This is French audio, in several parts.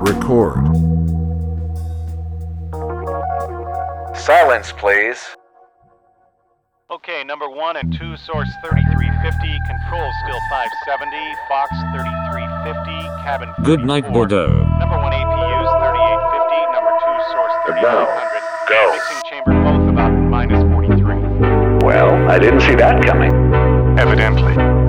Record. Silence, please. Okay, number one and two, source 3350, control still 570, Fox 3350, cabin. Good night, Bordeaux. Number one APU's 3850, number two, source 3800. Go. Mixing chamber both about minus 43. Well, I didn't see that coming. Evidently.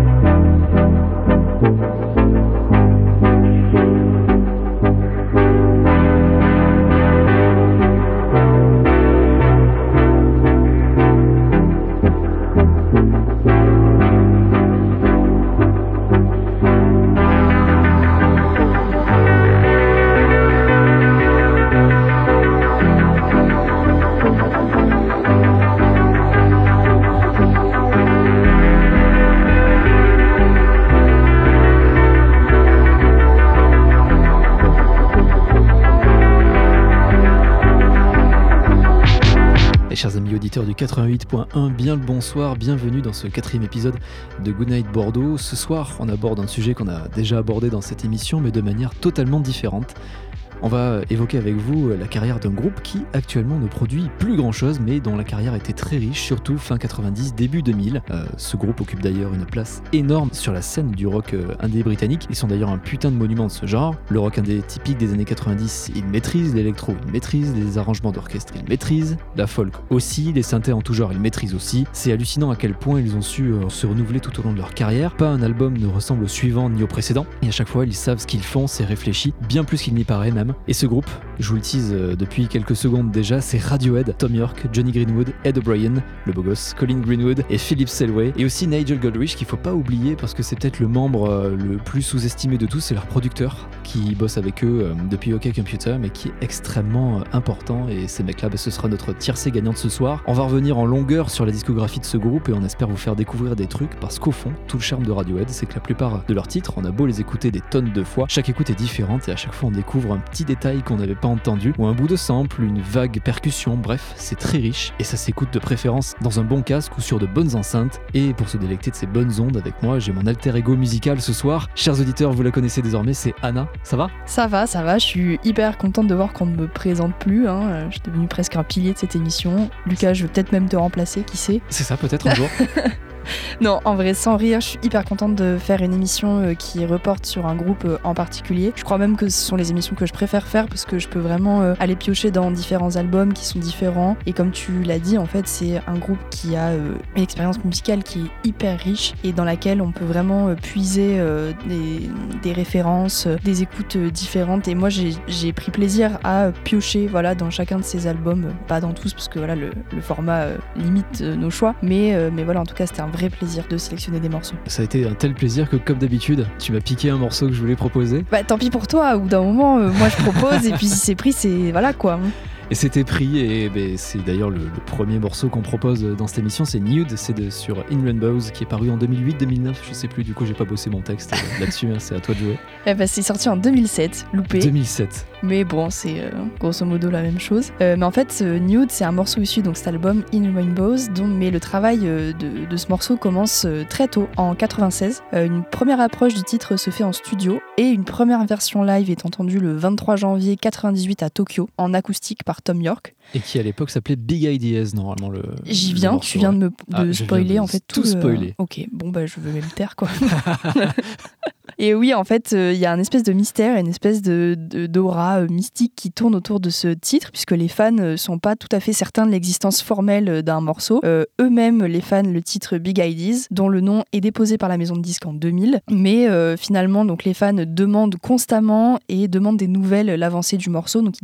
88.1, bien le bonsoir, bienvenue dans ce quatrième épisode de Goodnight Bordeaux. Ce soir, on aborde un sujet qu'on a déjà abordé dans cette émission, mais de manière totalement différente. On va évoquer avec vous la carrière d'un groupe qui actuellement ne produit plus grand chose, mais dont la carrière était très riche, surtout fin 90, début 2000. Euh, ce groupe occupe d'ailleurs une place énorme sur la scène du rock euh, indé britannique. Ils sont d'ailleurs un putain de monument de ce genre. Le rock indé typique des années 90, ils maîtrisent, l'électro, ils maîtrisent, les arrangements d'orchestre, ils maîtrisent, la folk aussi, les synthés en tout genre, ils maîtrisent aussi. C'est hallucinant à quel point ils ont su euh, se renouveler tout au long de leur carrière. Pas un album ne ressemble au suivant ni au précédent, et à chaque fois ils savent ce qu'ils font, c'est réfléchi, bien plus qu'il n'y paraît même. Et ce groupe, je vous le tease euh, depuis quelques secondes déjà, c'est Radiohead, Tom York, Johnny Greenwood, Ed O'Brien, le beau gosse, Colin Greenwood et Philip Selway, et aussi Nigel Godrich qu'il faut pas oublier parce que c'est peut-être le membre euh, le plus sous-estimé de tous, c'est leur producteur qui bosse avec eux euh, depuis OK Computer, mais qui est extrêmement important. Et ces mecs-là, bah, ce sera notre tiercé gagnant de ce soir. On va revenir en longueur sur la discographie de ce groupe et on espère vous faire découvrir des trucs parce qu'au fond, tout le charme de Radiohead, c'est que la plupart de leurs titres, on a beau les écouter des tonnes de fois, chaque écoute est différente et à chaque fois on découvre un petit détail qu'on n'avait pas entendu ou un bout de sample, une vague percussion. Bref, c'est très riche et ça s'écoute de préférence dans un bon casque ou sur de bonnes enceintes. Et pour se délecter de ces bonnes ondes avec moi, j'ai mon alter ego musical ce soir. Chers auditeurs, vous la connaissez désormais, c'est Anna. Ça va? Ça va, ça va, je suis hyper contente de voir qu'on ne me présente plus. Hein. euh, Je suis devenue presque un pilier de cette émission. Lucas, je vais peut-être même te remplacer, qui sait? C'est ça peut-être un jour Non, en vrai, sans rire, je suis hyper contente de faire une émission euh, qui reporte sur un groupe euh, en particulier. Je crois même que ce sont les émissions que je préfère faire parce que je peux vraiment euh, aller piocher dans différents albums qui sont différents. Et comme tu l'as dit, en fait, c'est un groupe qui a une expérience musicale qui est hyper riche et dans laquelle on peut vraiment puiser des, références, des écoutes différentes. Et moi, j'ai pris plaisir à piocher voilà, dans chacun de ces albums, pas dans tous parce que le, format limite nos choix. Mais, mais voilà, en tout cas, c'était un vrai plaisir de sélectionner des morceaux. Ça a été un tel plaisir que, comme d'habitude, tu m'as piqué un morceau que je voulais proposer. Bah tant pis pour toi, ou d'un moment, euh, moi je propose et puis si c'est pris, c'est voilà quoi. Et c'était pris, et ben, c'est d'ailleurs le, le premier morceau qu'on propose dans cette émission, c'est Nude, c'est de- sur In Rainbows, qui est paru en 2008-2009, je sais plus, du coup j'ai pas bossé mon texte là-dessus, hein, c'est à toi de jouer. Eh bah, c'est sorti en 2007, loupé. 2007. Mais bon, c'est euh, grosso modo la même chose. Euh, mais en fait, euh, Nude, c'est un morceau issu de cet album In Rainbows, dont, mais le travail euh, de, de ce morceau commence très tôt, en 96. Euh, une première approche du titre se fait en studio et une première version live est entendue le 23 janvier 98 à Tokyo, en acoustique par Tom York. Et qui à l'époque s'appelait Big Ideas, normalement le. J'y le viens, tu viens de me Ah, de viens spoiler de en fait tout le- spoiler. Ok, bon bah je veux même taire quoi. Et oui, en fait, euh, il y a un espèce de mystère, une espèce de d'aura euh, mystique qui tourne autour de ce titre, puisque les fans euh, sont pas tout à fait certains de l'existence formelle d'un morceau. Eux-mêmes, les fans, le titre Big Ideas, dont le nom est déposé par la maison de disques en 2000. Mais finalement, donc les fans demandent constamment et demandent des nouvelles, l'avancée du morceau. Donc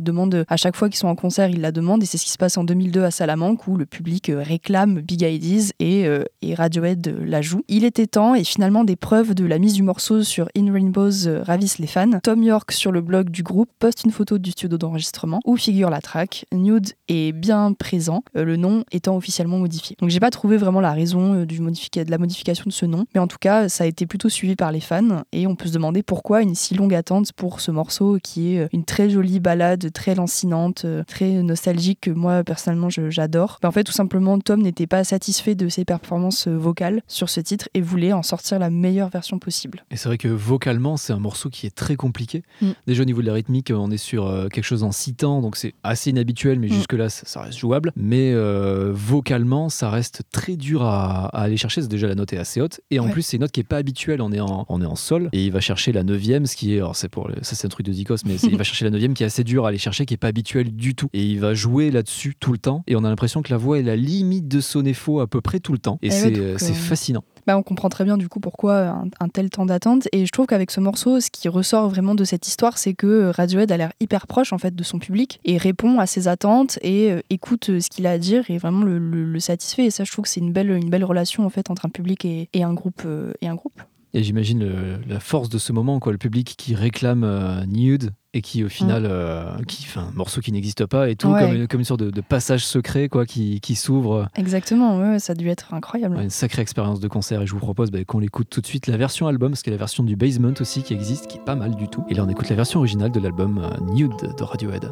à chaque fois qu'ils sont en concert, ils la demandent. Et c'est ce qui se passe en 2002 à Salamanque, où le public réclame Big Ideas et, et Radiohead la joue. Il était temps, et finalement, des preuves de la mise du morceau sur In Rainbows euh, ravissent les fans. Tom York, sur le blog du groupe, poste une photo du studio d'enregistrement où figure la track. Nude est bien présent, euh, le nom étant officiellement modifié. Donc j'ai pas trouvé vraiment la raison euh, de la modification de ce nom, mais en tout cas, ça a été plutôt suivi par les fans et on peut se demander pourquoi une si longue attente pour ce morceau qui est une très jolie balade, très lancinante, très nostalgique que moi personnellement j'adore. Mais en fait, tout simplement, Tom n'était pas satisfait de ses performances vocales sur ce titre et voulait en sortir la meilleure version possible. Et c'est vrai que vocalement, c'est un morceau qui est très compliqué. Mm. Déjà au niveau de la rythmique, on est sur euh, quelque chose en six temps, donc c'est assez inhabituel, mais Mm. jusque-là, ça, ça reste jouable. Mais euh, vocalement, ça reste très dur à, à aller chercher. C'est déjà la note est assez haute, et en Ouais. plus, c'est une note qui est pas habituelle. On est en, on est en sol, et il va chercher la neuvième, ce qui est, alors c'est pour le- ça c'est un truc de Zikos, mais il va chercher la neuvième qui est assez dur à aller chercher, qui est pas habituel du tout. Et il va jouer là-dessus tout le temps, et on a l'impression que la voix est la limite de sonner faux à peu près tout le temps. Et Eh ouais, c'est donc, c'est euh, fascinant. Bah, on comprend très bien du coup pourquoi un, un tel temps d'attente. Et je trouve qu'avec ce morceau, ce qui ressort vraiment de cette histoire, c'est que Radiohead a l'air hyper proche en fait de son public et répond à ses attentes et euh, écoute euh, ce qu'il a à dire et vraiment le, satisfait. Et ça, je trouve que c'est une belle, une belle relation en fait entre un public et, un groupe euh, et un groupe. Et j'imagine le- la force de ce moment, quoi, le public qui réclame euh, Nude et qui au final, euh, qui, un morceau qui n'existe pas et tout, Ouais. comme, une- comme une sorte de, de passage secret quoi, qui, qui s'ouvre. Exactement, ouais, ça a dû être incroyable. Ouais, Une sacrée expérience de concert et je vous propose bah, qu'on l'écoute tout de suite la version album parce qu'il y a la version du Basement aussi qui existe qui est pas mal du tout et là on écoute la version originale de l'album euh, Nude de Radiohead.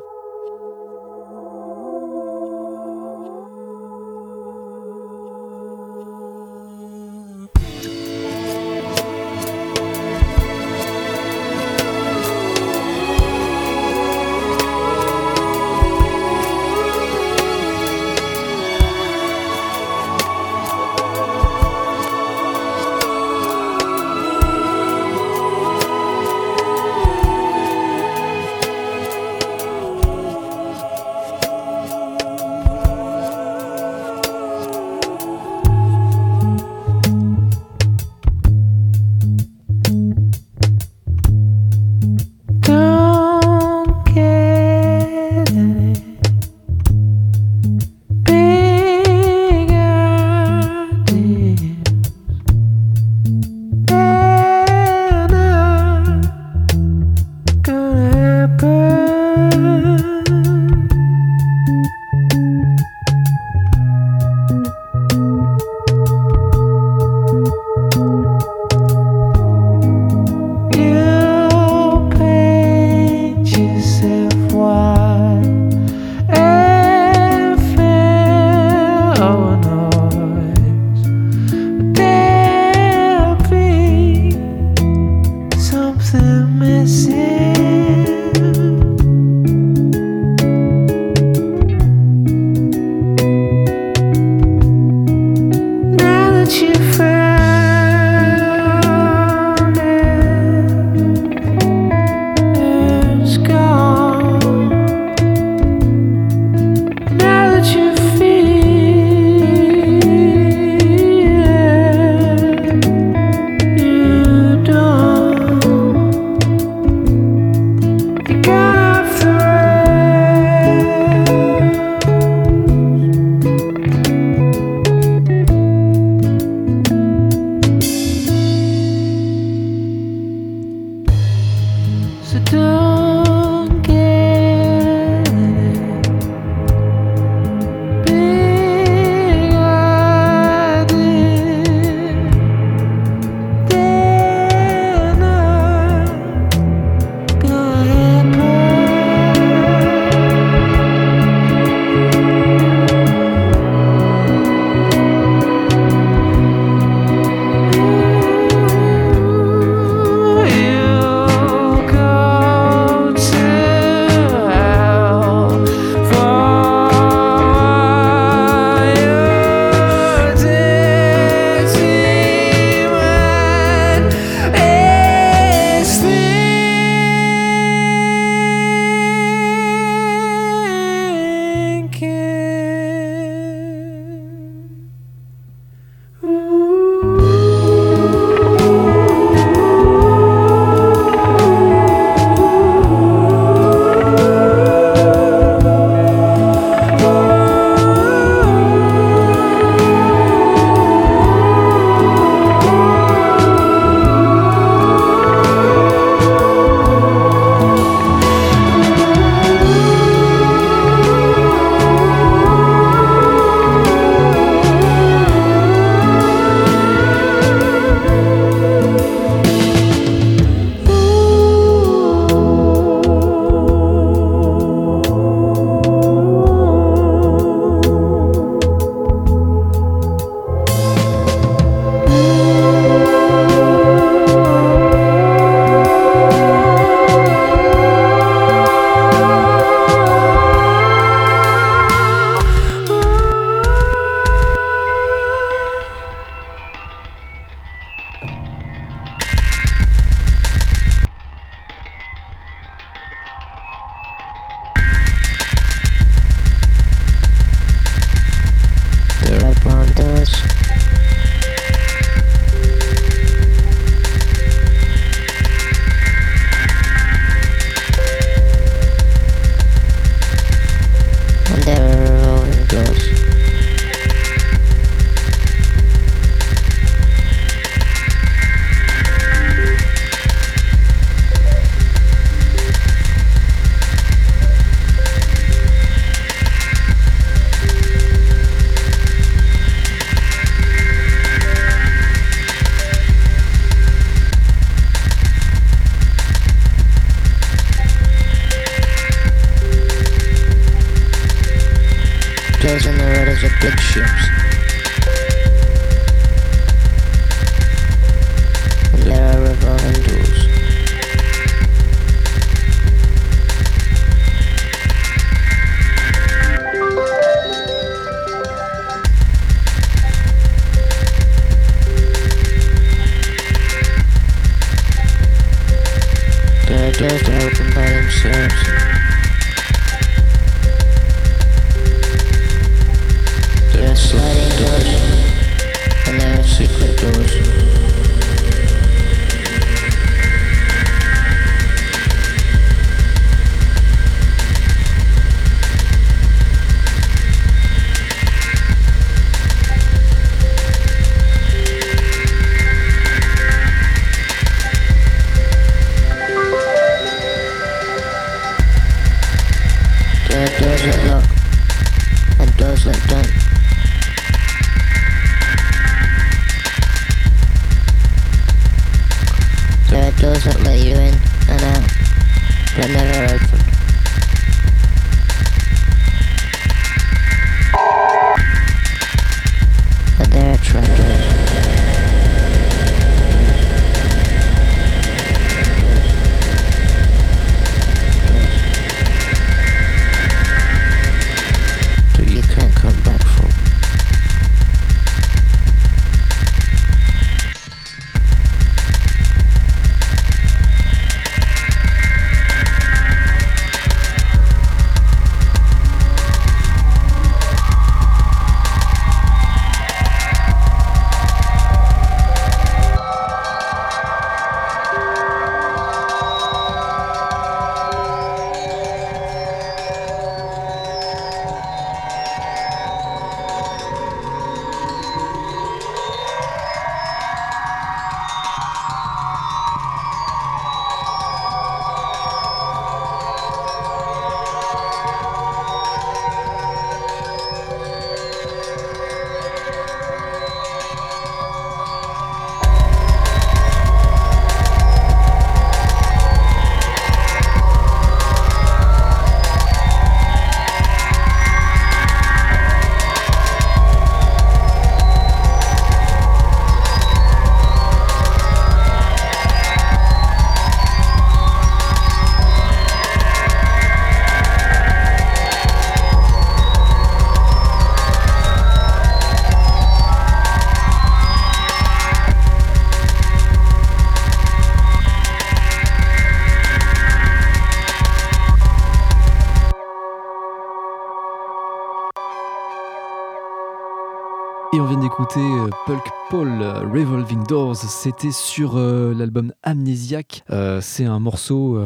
D'écouter euh, Pulk Paul euh, Revolving Doors. C'était sur euh, l'album Amnésiaque. Euh, c'est un morceau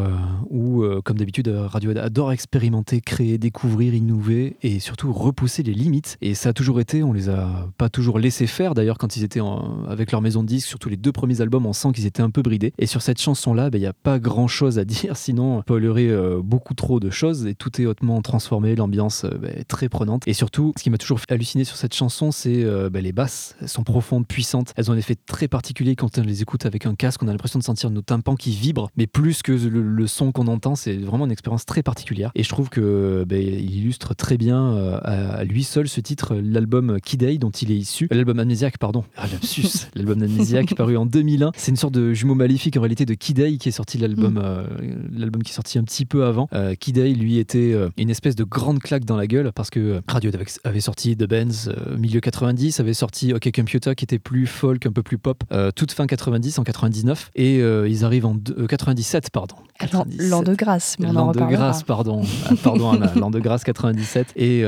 où, comme d'habitude, Radiohead adore expérimenter, créer, découvrir, innover et surtout repousser les limites. Et ça a toujours été, on les a pas toujours laissé faire. D'ailleurs, quand ils étaient en- avec leur maison de disques, surtout les deux premiers albums, on sent qu'ils étaient un peu bridés. Et sur cette chanson-là, ben, il n'y a pas grand-chose à dire, sinon on spoilerait euh, beaucoup trop de choses et tout est hautement transformé, l'ambiance euh, ben, est très prenante. Et surtout, ce qui m'a toujours fait halluciner sur cette chanson, c'est ben, les basses. Elles sont profondes, puissantes. Elles ont un effet très particulier quand on les écoute avec un casque. On a l'impression de sentir nos tympans qui vibrent, mais plus que le, le son qu'on entend, c'est vraiment une expérience très particulière. Et je trouve que ben, il illustre très bien euh, à, à lui seul ce titre, l'album Kid Day dont il est issu. L'album Amnésiaque, pardon. Ah, lapsus. l'album Amnésiaque paru en 2001. C'est une sorte de jumeau maléfique en réalité de Kid Day qui est sorti l'album, euh, l'album qui est sorti un petit peu avant. Euh, Kid Day, lui, était euh, une espèce de grande claque dans la gueule parce que Radio avait, avait sorti The Benz milieu 90, avait sorti OK Computer qui était plus folk, un peu plus pop, euh, toute fin 90, en 99. Et euh, ils arrivent en deux- euh, 97, pardon. L'an 97. de grâce, mais on en de grâce, pardon. Ah, pardon. L'an de grâce 97. Et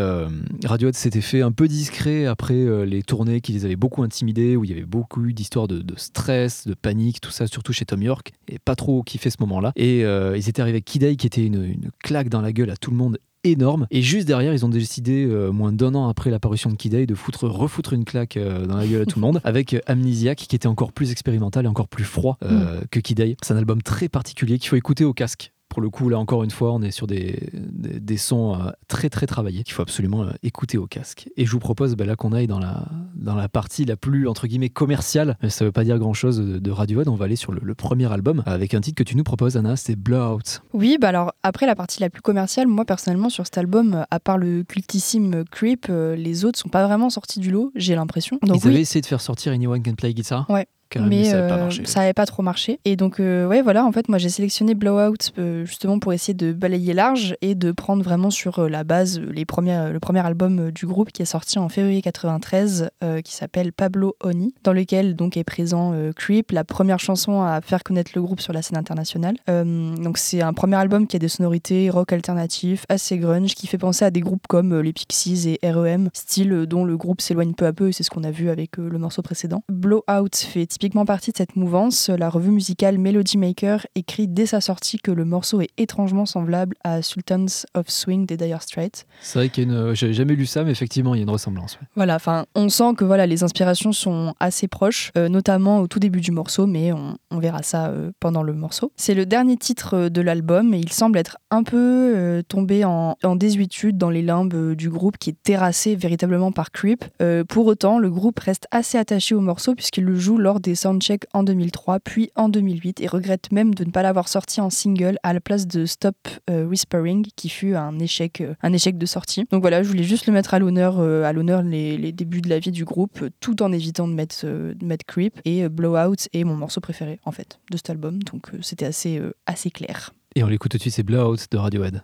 Radiohead s'était fait un peu discret après les tournées qui les avaient beaucoup intimidés, où il y avait beaucoup eu d'histoires de, de stress, de panique, tout ça, surtout chez Tom York, et pas trop kiffé ce moment-là. Et ils étaient arrivés avec Kid qui était une, une claque dans la gueule à tout le monde énorme. Et juste derrière ils ont décidé euh, moins d'un an après l'apparition de Kid Day de foutre refoutre une claque euh, dans la gueule à tout le monde avec euh, Amnesiac qui était encore plus expérimental et encore plus froid euh, que Kid Day c'est un album très particulier qu'il faut écouter au casque Pour le coup, là encore une fois, on est sur des, des, des sons euh, très très travaillés qu'il faut absolument euh, écouter au casque. Et je vous propose bah, là qu'on aille dans la, dans la partie la plus entre guillemets commerciale. Mais ça veut pas dire grand chose de, de Radiohead. On va aller sur le, le premier album avec un titre que tu nous proposes, Anna, c'est Blowout. Oui, bah alors après la partie la plus commerciale, moi personnellement sur cet album, euh, à part le cultissime Creep, euh, les autres sont pas vraiment sortis du lot, j'ai l'impression. Ils avaient oui, essayé de faire sortir Anyone Can Play Guitar. Ouais. Quand même, mais, ça n'avait pas euh, marché. ça avait pas trop marché. Et donc, euh, ouais, voilà, en fait, moi j'ai sélectionné Blowout euh, justement pour essayer de balayer large et de prendre vraiment sur la base les premiers, le premier album du groupe qui est sorti en février 93, euh, qui s'appelle Pablo Oni, dans lequel donc est présent Creep, la première chanson à faire connaître le groupe sur la scène internationale. Donc, c'est un premier album qui a des sonorités rock alternatif, assez grunge, qui fait penser à des groupes comme les Pixies et REM, style dont le groupe s'éloigne peu à peu, et c'est ce qu'on a vu avec le morceau précédent. Blowout fait typiquement partie de cette mouvance. La revue musicale Melody Maker écrit dès sa sortie que le morceau est étrangement semblable à Sultans of Swing des Dire Straits. C'est vrai qu'il y a une. J'avais jamais lu ça, mais effectivement, il y a une ressemblance. ouais. Voilà, enfin, on sent que voilà, les inspirations sont assez proches, euh, notamment au tout début du morceau, mais on, on verra ça euh, pendant le morceau. C'est le dernier titre euh, de l'album et il semble être un peu euh, tombé en, en désuétude dans les limbes euh, du groupe qui est terrassé véritablement par Creep. Euh, pour autant, le groupe reste assez attaché au morceau puisqu'il le joue lors des soundchecks en 2003 puis en 2008 et regrette même de ne pas l'avoir sorti en single à la place de Stop euh, Whispering qui fut un échec, euh, un échec de sortie. Donc voilà, je voulais juste le mettre à l'honneur, euh, à l'honneur les, débuts de la vie du groupe, tout en évitant de mettre, de mettre Creep et Blowout est mon morceau préféré en fait de cet album, donc c'était assez, assez clair. Et on l'écoute tout de suite, c'est Blowout de Radiohead.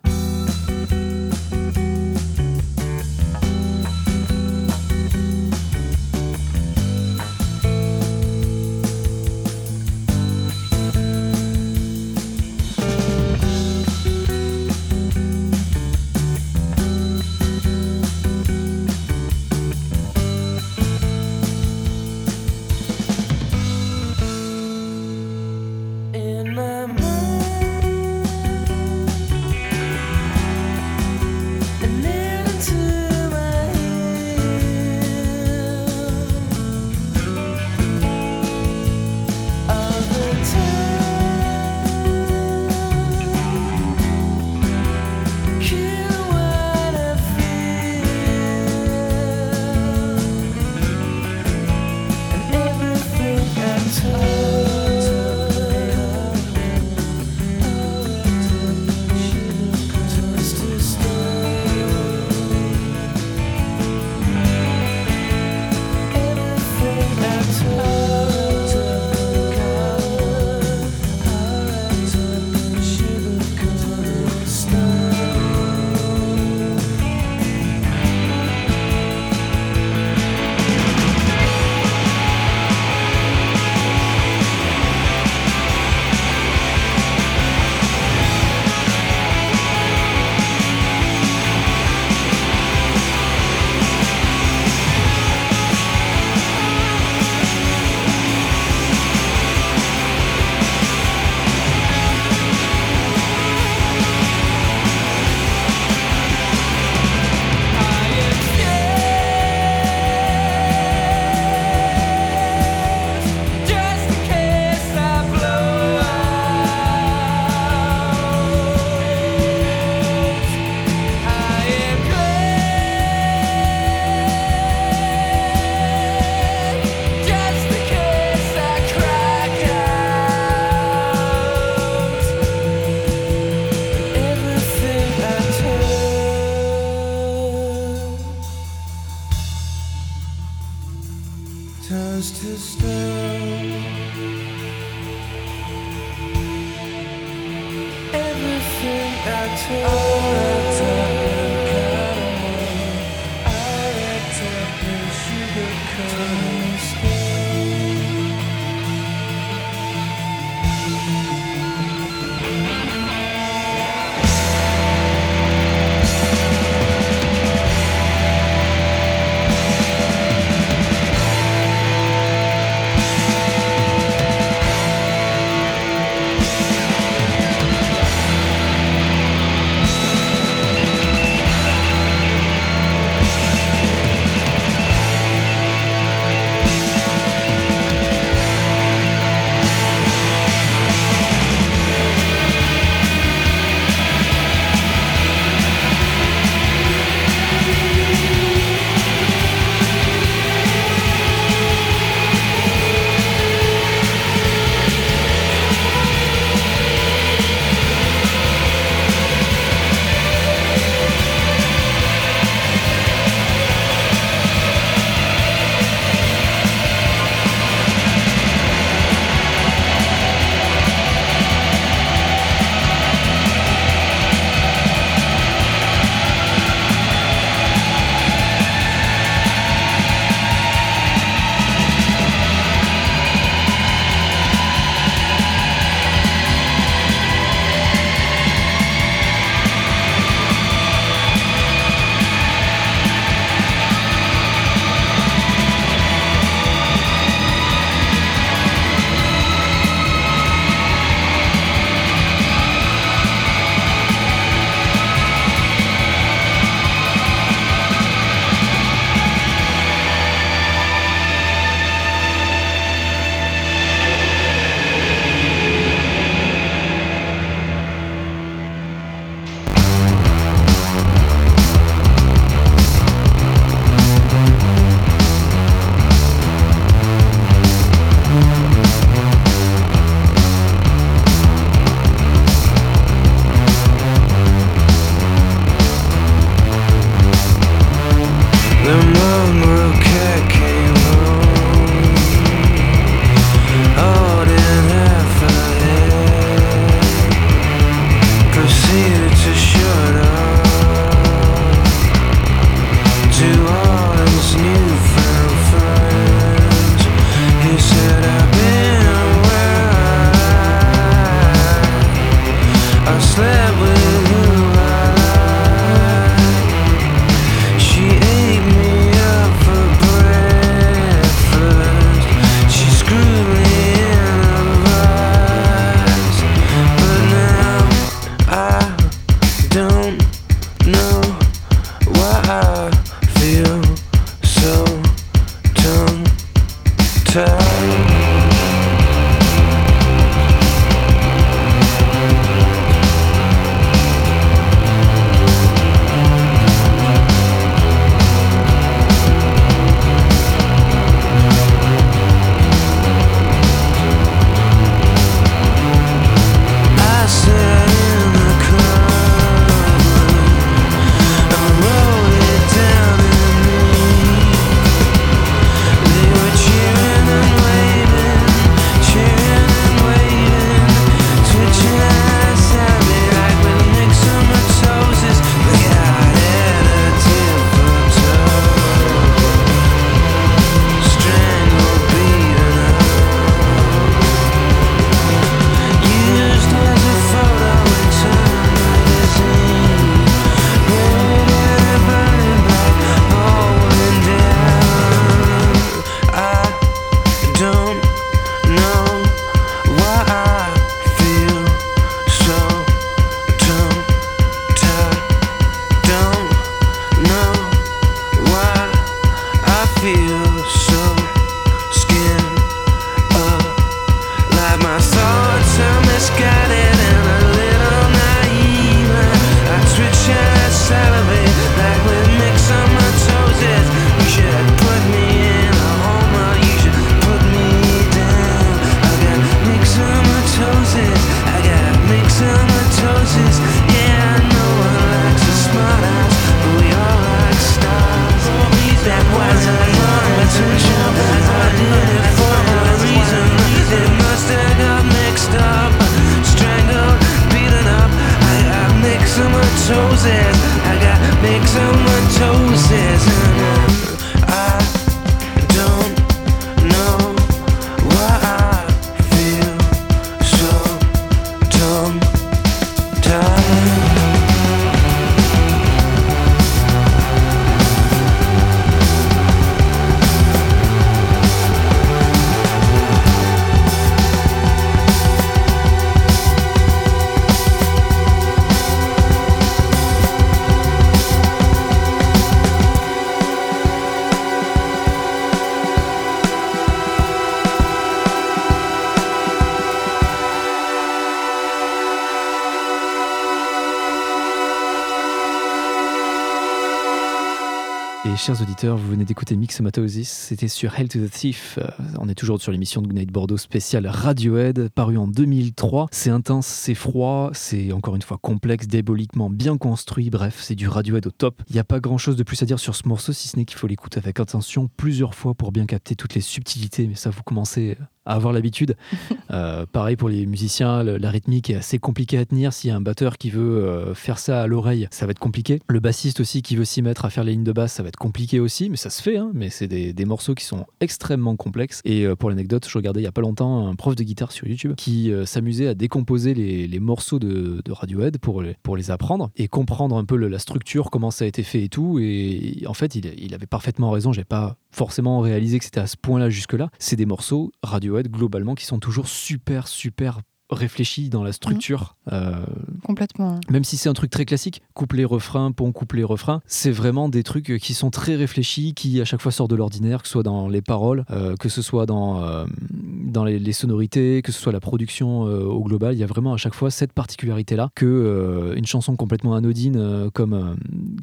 Chers auditeurs, vous venez d'écouter Mixomatosis, c'était sur Hell to the Thief. Euh, on est toujours sur l'émission de Goodnight Bordeaux spéciale Radiohead, paru en 2003. C'est intense, c'est froid, c'est encore une fois complexe, diaboliquement bien construit, bref, c'est du Radiohead au top. Il n'y a pas grand chose de plus à dire sur ce morceau, si ce n'est qu'il faut l'écouter avec attention plusieurs fois pour bien capter toutes les subtilités, mais ça vous commencez à avoir l'habitude. Euh, pareil pour les musiciens, le- la rythmique est assez compliquée à tenir. S'il y a un batteur qui veut euh, faire ça à l'oreille, ça va être compliqué. Le bassiste aussi qui veut s'y mettre à faire les lignes de basse, ça va être compliqué aussi, mais ça se fait. hein. mais c'est des, des morceaux qui sont extrêmement complexes. Et euh, pour l'anecdote, je regardais il y a pas longtemps un prof de guitare sur YouTube qui s'amusait à décomposer les, les morceaux de, de Radiohead pour les, pour les apprendre et comprendre un peu le- la structure, comment ça a été fait et tout. Et en fait, il, il avait parfaitement raison. J'avais pas forcément réalisé que c'était à ce point-là jusque-là. C'est des morceaux Radiohead globalement qui sont toujours super, super réfléchis dans la structure. Euh, Complètement. même si c'est un truc très classique, couplet, refrain, pont, couplet, refrain, c'est vraiment des trucs qui sont très réfléchis, qui à chaque fois sortent de l'ordinaire, que ce soit dans les paroles, euh, que ce soit dans, euh, dans les, les sonorités, que ce soit la production au global. Il y a vraiment à chaque fois cette particularité-là que une chanson complètement anodine comme,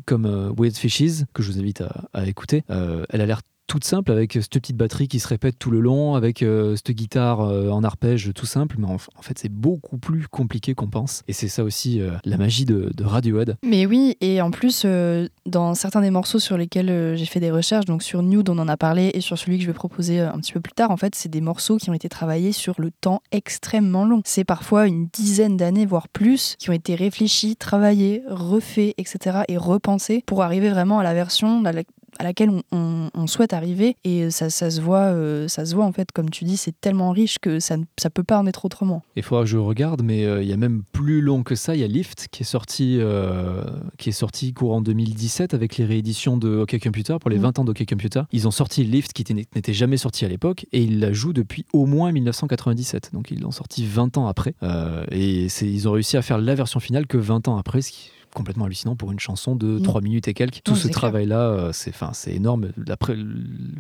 comme Weird Fishes, que je vous invite à, à écouter, elle a l'air toute simple avec cette petite batterie qui se répète tout le long, avec euh, cette guitare euh, en arpège tout simple, mais en, fait c'est beaucoup plus compliqué qu'on pense. Et c'est ça aussi euh, la magie de, Radiohead. Mais oui, et en plus, dans certains des morceaux sur lesquels j'ai fait des recherches, donc sur Nude, on en a parlé, et sur celui que je vais proposer un petit peu plus tard, en fait, c'est des morceaux qui ont été travaillés sur le temps extrêmement long. C'est parfois une dizaine d'années, voire plus, qui ont été réfléchis, travaillés, refaits, etc., et repensés pour arriver vraiment à la version à laquelle on, on- on souhaite arriver et ça, ça se voit euh, ça se voit en fait comme tu dis c'est tellement riche que ça ne ça peut pas en être autrement Il faudra que je regarde, mais euh, il y a même plus long que ça. Il y a Lift qui est sorti, euh, qui est sorti courant 2017 avec les rééditions de OK Computer pour les Mhm. 20 ans d'OK Computer. Ils ont sorti Lift qui était- n'était jamais sorti à l'époque et ils la jouent depuis au moins 1997. Donc ils l'ont sorti 20 ans après. Euh, et ils ont réussi à faire la version finale que 20 ans après, ce qui complètement hallucinant pour une chanson de Mhm. 3 minutes et quelques. Tout ce travail-là, euh, c'est c'est énorme. Après,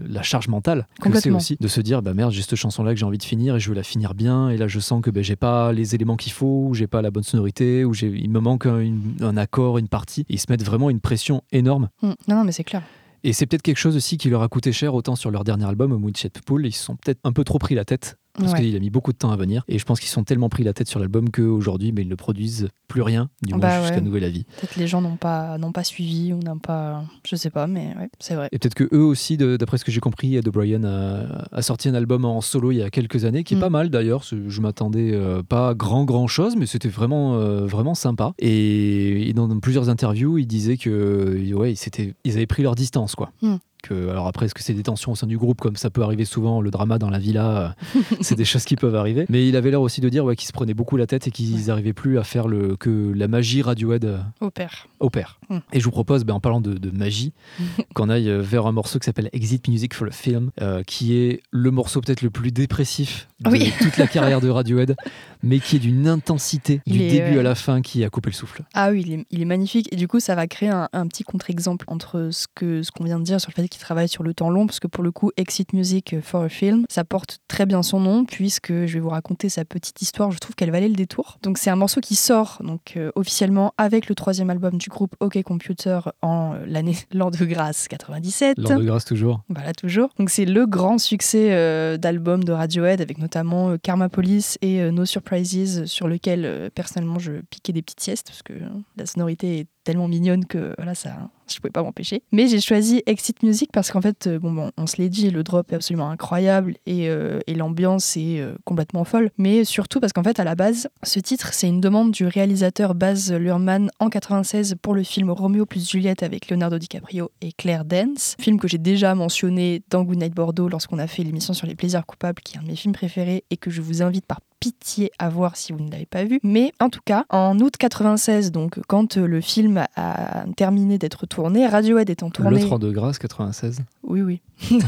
la charge mentale que c'est aussi de se dire bah merde j'ai cette chanson là que j'ai envie de finir et je veux la finir bien et là je sens que ben, j'ai pas les éléments qu'il faut ou j'ai pas la bonne sonorité ou j'ai il me manque un, une- un accord une partie et ils se mettent vraiment une pression énorme Mm. non non mais c'est clair et c'est peut-être quelque chose aussi qui leur a coûté cher autant sur leur dernier album Moonshot Pool ils se sont peut-être un peu trop pris la tête parce Ouais. qu'il a mis beaucoup de temps à venir et je pense qu'ils sont tellement pris la tête sur l'album qu'aujourd'hui mais ils ne produisent plus rien du moins Bah jusqu'à nouvel avis peut-être les gens n'ont pas n'ont pas suivi ou n'ont pas je sais pas mais ouais, c'est vrai Et peut-être que eux aussi, de- d'après ce que j'ai compris, Ed O'Brien a, a sorti un album en solo il y a quelques années, qui est Mm. pas mal d'ailleurs. Je m'attendais euh, pas à grand grand chose, mais c'était vraiment euh, vraiment sympa. Et, et dans, dans plusieurs interviews, il disait que ouais, c'était, ils avaient pris leur distance quoi. Mm. Que, alors après, est-ce que c'est des tensions au sein du groupe, comme ça peut arriver souvent, le drama dans la villa, euh, c'est des choses qui peuvent arriver. Mais il avait l'air aussi de dire ouais, qu'ils se prenaient beaucoup la tête et qu'ils n'arrivaient plus à faire le, que la magie Radiohead euh, au père opère. Mm. Et je vous propose, ben, en parlant de, de magie, qu'on aille euh, vers un morceau qui s'appelle Exit Music for a Film, euh, qui est le morceau peut-être le plus dépressif de Oui. toute la carrière de Radiohead, mais qui est d'une intensité du est, début à la fin qui a coupé le souffle. Ah oui, il est, il est magnifique. Et du coup, ça va créer un, un petit contre-exemple entre ce que ce qu'on vient de dire sur le fait qu'il travaille sur le temps long, parce que pour le coup, Exit Music for a Film, ça porte très bien son nom, puisque je vais vous raconter sa petite histoire. Je trouve qu'elle valait le détour. Donc c'est un morceau qui sort donc euh, officiellement avec le troisième album du groupe OK Computer en euh, l'année l'an de grâce 97. L'an de grâce toujours. Voilà, toujours. Donc, c'est le grand succès euh, d'album de Radiohead avec notamment euh, Karma Police et No Surprises, sur lequel personnellement je piquais des petites siestes parce que la sonorité est tellement mignonne que voilà, ça, je pouvais pas m'empêcher. Mais j'ai choisi Exit Music parce qu'en fait, euh, bon, on se l'est dit, le drop est absolument incroyable et, euh, l'ambiance est euh, complètement folle. Mais surtout parce qu'en fait, à la base, ce titre, c'est une demande du réalisateur Baz Luhrmann en 96 pour le film Romeo plus Juliette avec Leonardo DiCaprio et Claire Dance, film que j'ai déjà mentionné dans Goodnight Bordeaux lorsqu'on a fait l'émission sur les plaisirs coupables, qui est un de mes films préférés et que je vous invite par pitié à voir si vous ne l'avez pas vu. Mais en tout cas, en août 96, donc quand euh, le film a terminé d'être tourné, Radiohead étant Le tourné. 3 de grâce 96. Oui, oui. oui,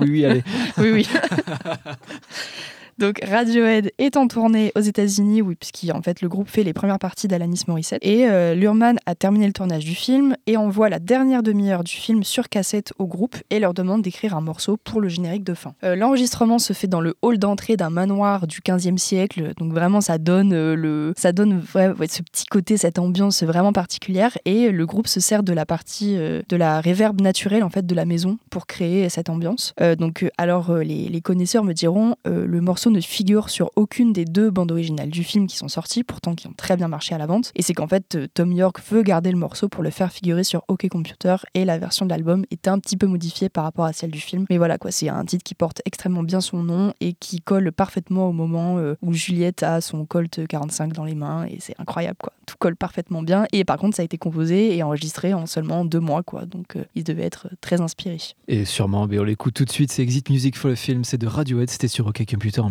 oui, allez. oui, oui. Donc Radiohead est en tournée aux États-Unis, oui, puisqu'en fait le groupe fait les premières parties d'Alanis Morissette. Et euh, Luhrmann a terminé le tournage du film et envoie la dernière demi-heure du film sur cassette au groupe et leur demande d'écrire un morceau pour le générique de fin. Euh, L'enregistrement se fait dans le hall d'entrée d'un manoir du 15e siècle, donc vraiment ça donne euh, le, ça donne ce petit côté, cette ambiance vraiment particulière. Et le groupe se sert de la partie euh, de la réverb naturelle en fait de la maison pour créer cette ambiance. Donc alors les, connaisseurs me diront le morceau ne figure sur aucune des deux bandes originales du film qui sont sorties, pourtant qui ont très bien marché à la vente. Et c'est qu'en fait euh, Tom York veut garder le morceau pour le faire figurer sur OK Computer et la version de l'album est un petit peu modifiée par rapport à celle du film. Mais voilà quoi, c'est un titre qui porte extrêmement bien son nom et qui colle parfaitement au moment euh, où Juliette a son Colt 45 dans les mains et c'est incroyable quoi. Tout colle parfaitement bien et par contre ça a été composé et enregistré en seulement deux mois quoi. Donc euh, il devait être très inspiré. Et sûrement, mais on l'écoute tout de suite. C'est Exit Music for a Film. C'est de Radiohead. C'était sur OK Computer en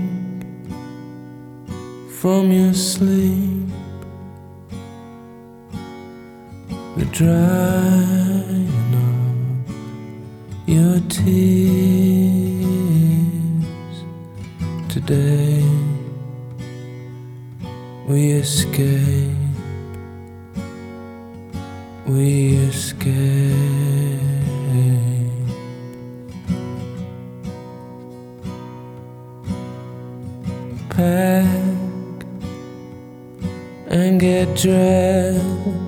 from your sleep. The drying of your tears today. We escape. We escape. And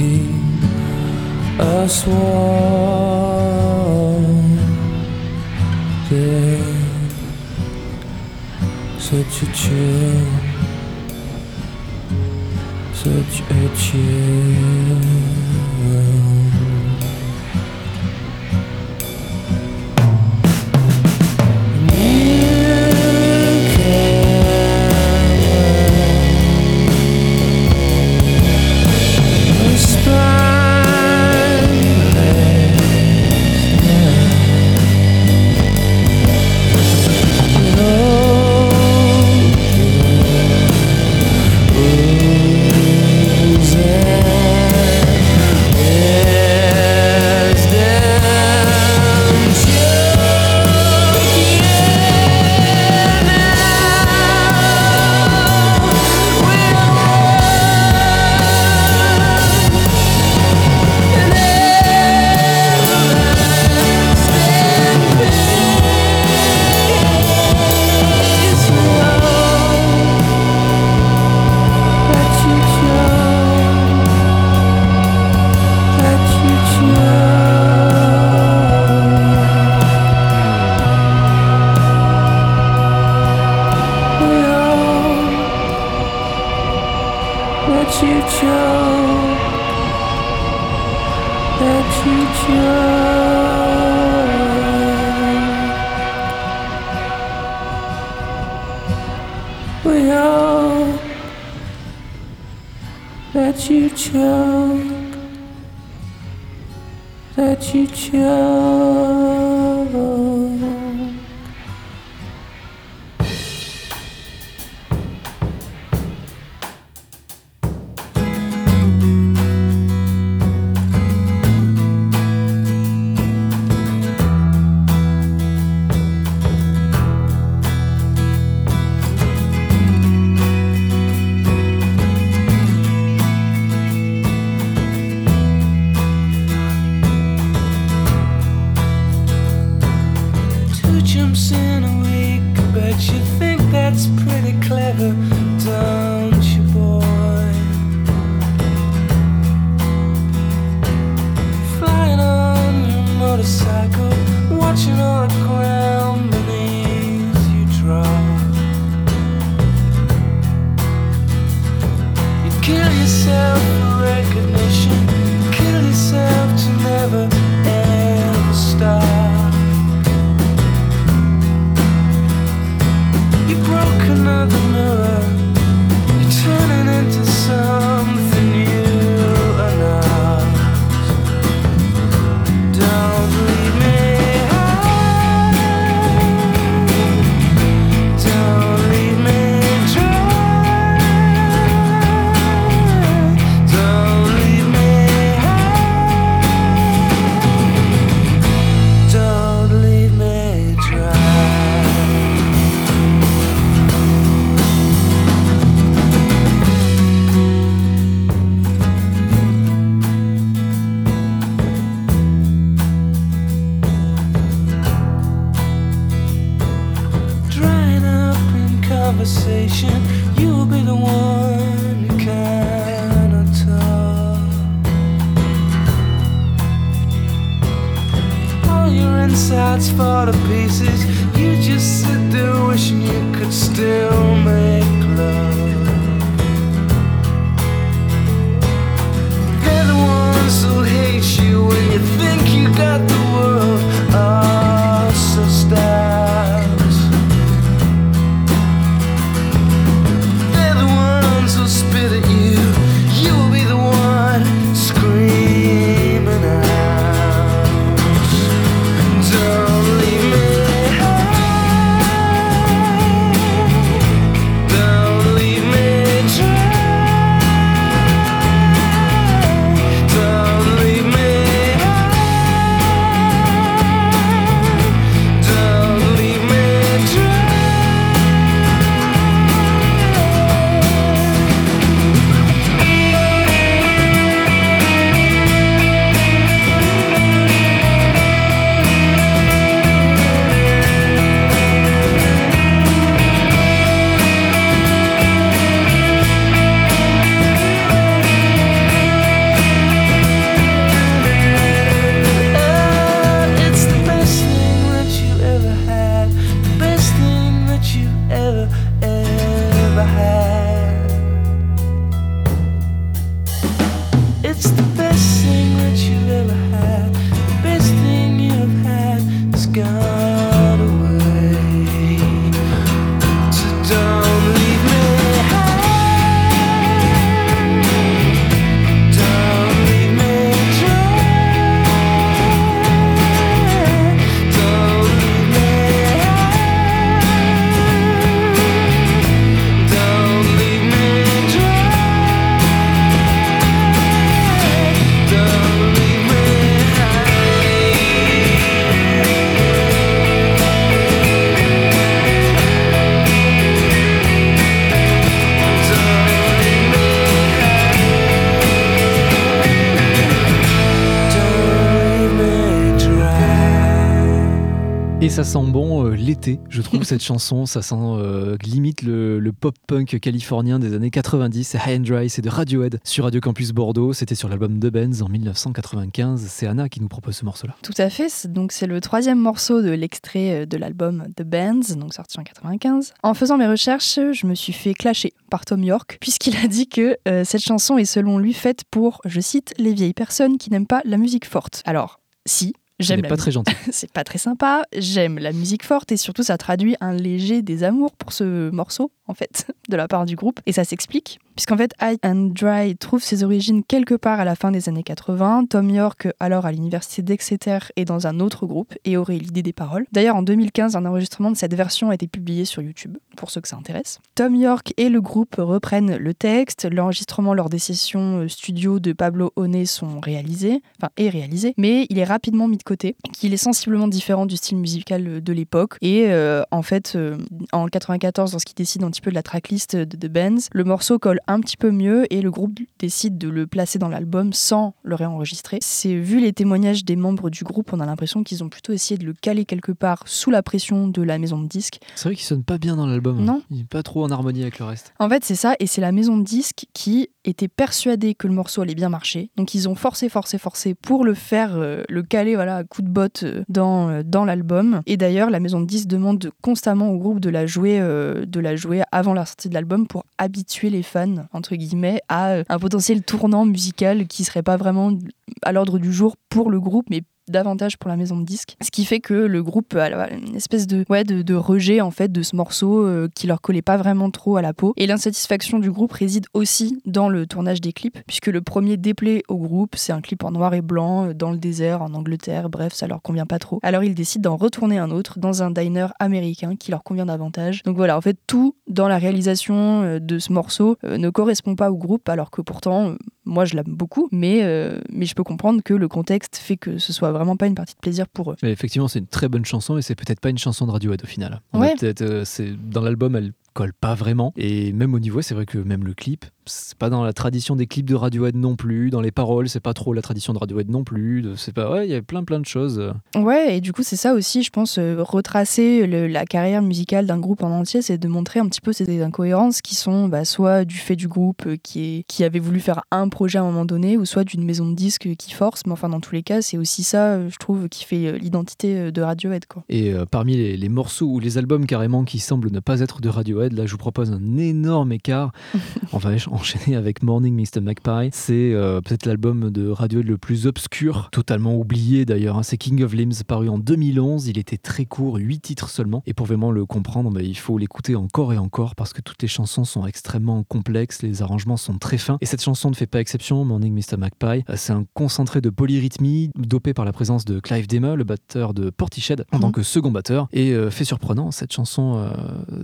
keep us warm. There's such a chill, such a chill. That you choke, that you choke. Cette chanson, ça sent euh, limite le, pop-punk californien des années 90, c'est High and Dry, c'est de Radiohead sur Radio Campus Bordeaux, c'était sur l'album The Benz en 1995, c'est Anna qui nous propose ce morceau-là. Tout à fait, donc c'est le troisième morceau de l'extrait euh, de l'album The Bands, donc sorti en 95. En faisant mes recherches, je me suis fait clasher par Tom York, puisqu'il a dit que euh, cette chanson est selon lui faite pour, je cite, les vieilles personnes qui n'aiment pas la musique forte. Alors, si, j'aime pas très gentil. c'est pas très sympa. J'aime la musique forte et surtout ça traduit un léger désamour pour ce morceau en fait de la part du groupe et ça s'explique puisqu'en fait High and Dry trouve ses origines quelque part à la fin des années 80. Tom York alors à l'université d'Exeter est dans un autre groupe et aurait l'idée des paroles. D'ailleurs en 2015 un enregistrement de cette version a été publié sur YouTube pour ceux que ça intéresse. Tom York et le groupe reprennent le texte, l'enregistrement lors des sessions euh, studio de Pablo Honey sont réalisés, enfin est réalisé, mais il est rapidement mis de côté, qu'il est sensiblement différent du style musical euh, de l'époque. Et euh, en fait, euh, en 94, lorsqu'il décide un petit peu de la tracklist de The Bands, le morceau colle un petit peu mieux et le groupe décide de le placer dans l'album sans le réenregistrer. C'est vu les témoignages des membres du groupe, on a l'impression qu'ils ont plutôt essayé de le caler quelque part sous la pression de la maison de disques. C'est vrai qu'il sonne pas bien dans l'album. Non. Il est pas trop en harmonie avec le reste. En fait, c'est ça, et c'est la maison de disques qui était persuadée que le morceau allait bien marcher. Donc ils ont forcé, forcé, forcé pour le faire, euh, le caler, voilà, coup de botte euh, dans, euh, dans l'album. Et d'ailleurs, la maison de disques demande constamment au groupe de la jouer, euh, de la jouer avant la sortie de l'album pour habituer les fans, entre guillemets, à un potentiel tournant musical qui serait pas vraiment à l'ordre du jour pour le groupe, mais davantage pour la maison de disques. Ce qui fait que le groupe a une espèce de, ouais, de, rejet en fait de ce morceau euh, qui leur collait pas vraiment trop à la peau. Et l'insatisfaction du groupe réside aussi dans le tournage des clips, puisque le premier déplaît au groupe, c'est un clip en noir et blanc, euh, dans le désert, en Angleterre, bref, ça leur convient pas trop. Alors ils décident d'en retourner un autre dans un diner américain qui leur convient davantage. Donc voilà, en fait, tout dans la réalisation euh, de ce morceau ne correspond pas au groupe, alors que pourtant, moi je l'aime beaucoup, mais, euh, mais je peux comprendre que le contexte fait que ce soit vraiment pas une partie de plaisir pour eux. Mais effectivement, c'est une très bonne chanson et c'est peut-être pas une chanson de Radiohead au final. Ouais. euh, c'est dans l'album, elle colle pas vraiment. Et même au niveau, c'est vrai que même le clip, c'est pas dans la tradition des clips de Radiohead non plus. Dans les paroles, c'est pas trop la tradition de Radiohead non plus. C'est pas, ouais, il y a plein plein de choses. Ouais, et du coup, c'est ça aussi, je pense, euh, retracer le- la carrière musicale d'un groupe en entier, c'est de montrer un petit peu ces incohérences qui sont bah, soit du fait du groupe euh, qui, est, qui avait voulu faire un projet à un moment donné, ou soit d'une maison de disques qui force. Mais enfin, dans tous les cas, c'est aussi ça, euh, je trouve, qui fait l'identité de Radiohead. Quoi. Et euh, parmi les, les morceaux ou les albums carrément qui semblent ne pas être de Radiohead, là je vous propose un énorme écart. On va enchaîner avec Morning Mr. Magpie. C'est euh, peut-être l'album de Radiohead le plus obscur, totalement oublié d'ailleurs. hein. C'est King of Limbs, paru en 2011. Il était très court, 8 titres seulement. Et pour vraiment le comprendre, bah, il faut l'écouter encore et encore parce que toutes les chansons sont extrêmement complexes, les arrangements sont très fins. Et cette chanson ne fait pas exception, Morning Mr. Magpie. Euh, C'est un concentré de polyrythmie dopé par la présence de Clive Dema, le batteur de Portishead, en tant Mhm. que second batteur. Et euh, fait surprenant, cette chanson euh,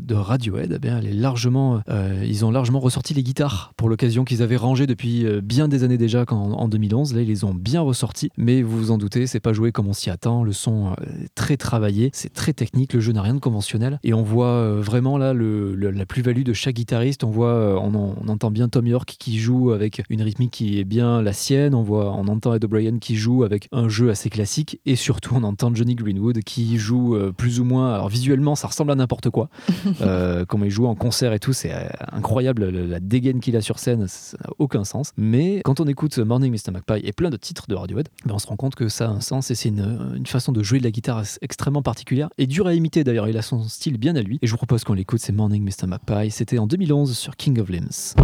de Radiohead, eh bien, elle est largement, euh, ils ont largement ressorti les guitares pour l'occasion qu'ils avaient rangées depuis euh, bien des années déjà qu'en- en 2011. Là, ils les ont bien ressortis, mais vous vous en doutez, c'est pas joué comme on s'y attend. Le son euh, est très travaillé, c'est très technique. Le jeu n'a rien de conventionnel, et on voit euh, vraiment là le, le- la plus-value de chaque guitariste. On voit, on, en- on entend bien Tom York qui joue avec une rythmique qui est bien la sienne. On voit, on entend Ed O'Brien qui joue avec un jeu assez classique, et surtout on entend Johnny Greenwood qui joue plus ou moins. Alors visuellement, ça ressemble à n'importe quoi. Euh, comment il joue en concert et tout, c'est incroyable. La, la dégaine qu'il a sur scène, ça n'a aucun sens. Mais quand on écoute Morning Mr. Magpie et plein de titres de Radiohead, ben, on se rend compte que ça a un sens et c'est une, une façon de jouer de la guitare extrêmement particulière et dure à imiter d'ailleurs. Il a son style bien à lui. Et je vous propose qu'on l'écoute, c'est Morning Mr. Magpie. C'était en 2011 sur King of Limbs.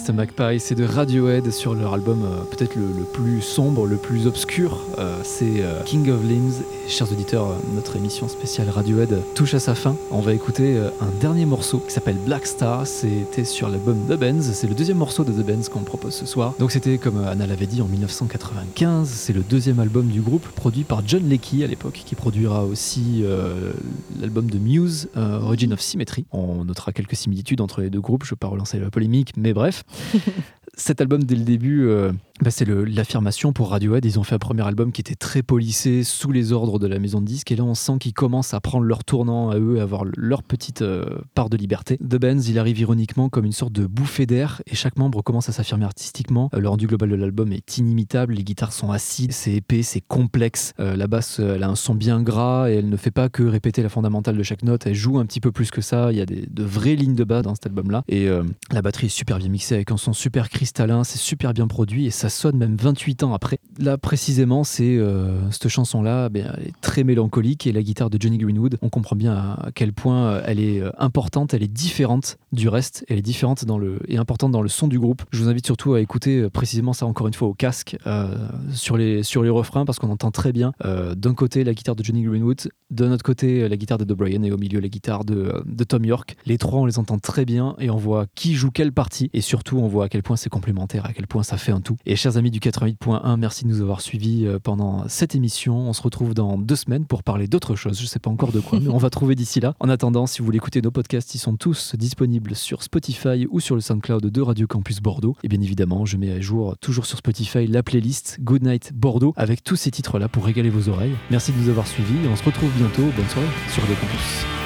Mr. Magpie, c'est de Radiohead sur leur album euh, peut-être le, le plus sombre, le plus obscur, euh, c'est euh, King of Limbs. Chers auditeurs, notre émission spéciale Radiohead touche à sa fin. On va écouter euh, un dernier morceau qui s'appelle Black Star, c'était sur l'album The Benz, c'est le deuxième morceau de The Benz qu'on propose ce soir. Donc c'était comme euh, Anna l'avait dit en 1995, c'est le deuxième album du groupe produit par John Leckie à l'époque, qui produira aussi euh, l'album de Muse, euh, Origin of Symmetry. On notera quelques similitudes entre les deux groupes, je ne vais pas relancer la polémique, mais bref. Cet album, dès le début, euh, bah, c'est l'affirmation pour Radiohead. Ils ont fait un premier album qui était très polissé, sous les ordres de la maison de disques. Et là, on sent qu'ils commencent à prendre leur tournant à eux, à avoir leur petite euh, part de liberté. The Benz, il arrive ironiquement comme une sorte de bouffée d'air. Et chaque membre commence à s'affirmer artistiquement. Euh, le rendu global de l'album est inimitable. Les guitares sont acides, c'est épais, c'est complexe. Euh, la basse, elle a un son bien gras et elle ne fait pas que répéter la fondamentale de chaque note. Elle joue un petit peu plus que ça. Il y a de vraies lignes de bas dans cet album-là. Et la batterie est super bien mixée avec un son super cristallin, c'est super bien produit et ça sonne même 28 ans après. Là précisément, c'est euh, cette chanson-là, ben, est très mélancolique et la guitare de Johnny Greenwood, on comprend bien à, quel point euh, elle est euh, importante, elle est différente du reste, elle est différente dans le et importante dans le son du groupe. Je vous invite surtout à écouter précisément ça encore une fois au casque sur les sur les refrains parce qu'on entend très bien d'un côté la guitare de Johnny Greenwood, de notre côté la guitare de The Brian et au milieu la guitare de, de Tom York. Les trois on les entend très bien et on voit qui joue quelle partie et surtout on voit à quel point c'est complémentaire, à quel point ça fait un tout. Et chers amis du 88.1, merci de nous avoir suivis euh, pendant cette émission. On se retrouve dans deux semaines pour parler d'autre chose. Je sais pas encore de quoi, mais on va trouver d'ici là. En attendant, si vous voulez écouter nos podcasts, ils sont tous disponibles sur Spotify ou sur le SoundCloud de Radio Campus Bordeaux. Et bien évidemment, je mets à jour toujours sur Spotify la playlist Goodnight Bordeaux avec tous ces titres-là pour régaler vos oreilles. Merci de nous avoir suivis et on se retrouve bientôt. Bonne soirée sur Radio Campus.